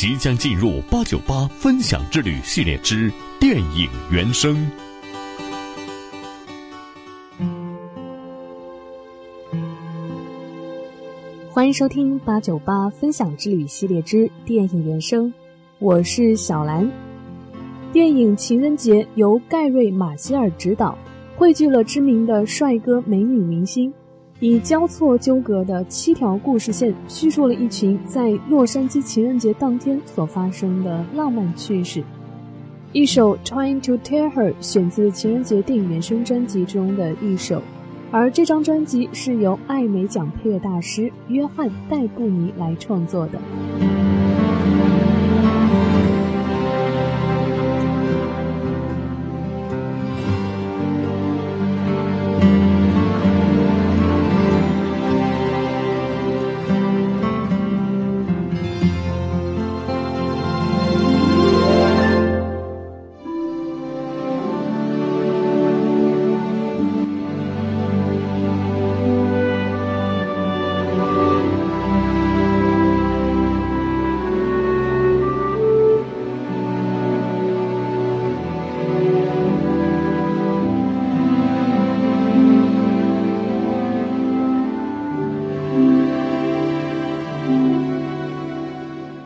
即将进入八九八分享之旅系列之电影原声。欢迎收听八九八分享之旅系列之电影原声，我是小兰。电影《情人节》由盖瑞·马歇尔执导，汇聚了知名的帅哥美女明星。以交错纠葛的七条故事线，叙述了一群在洛杉矶情人节当天所发生的浪漫趣事。一首《Trying to Tear Her》选自情人节电影原声专辑中的一首，而这张专辑是由艾美奖配乐大师约翰·戴布尼来创作的。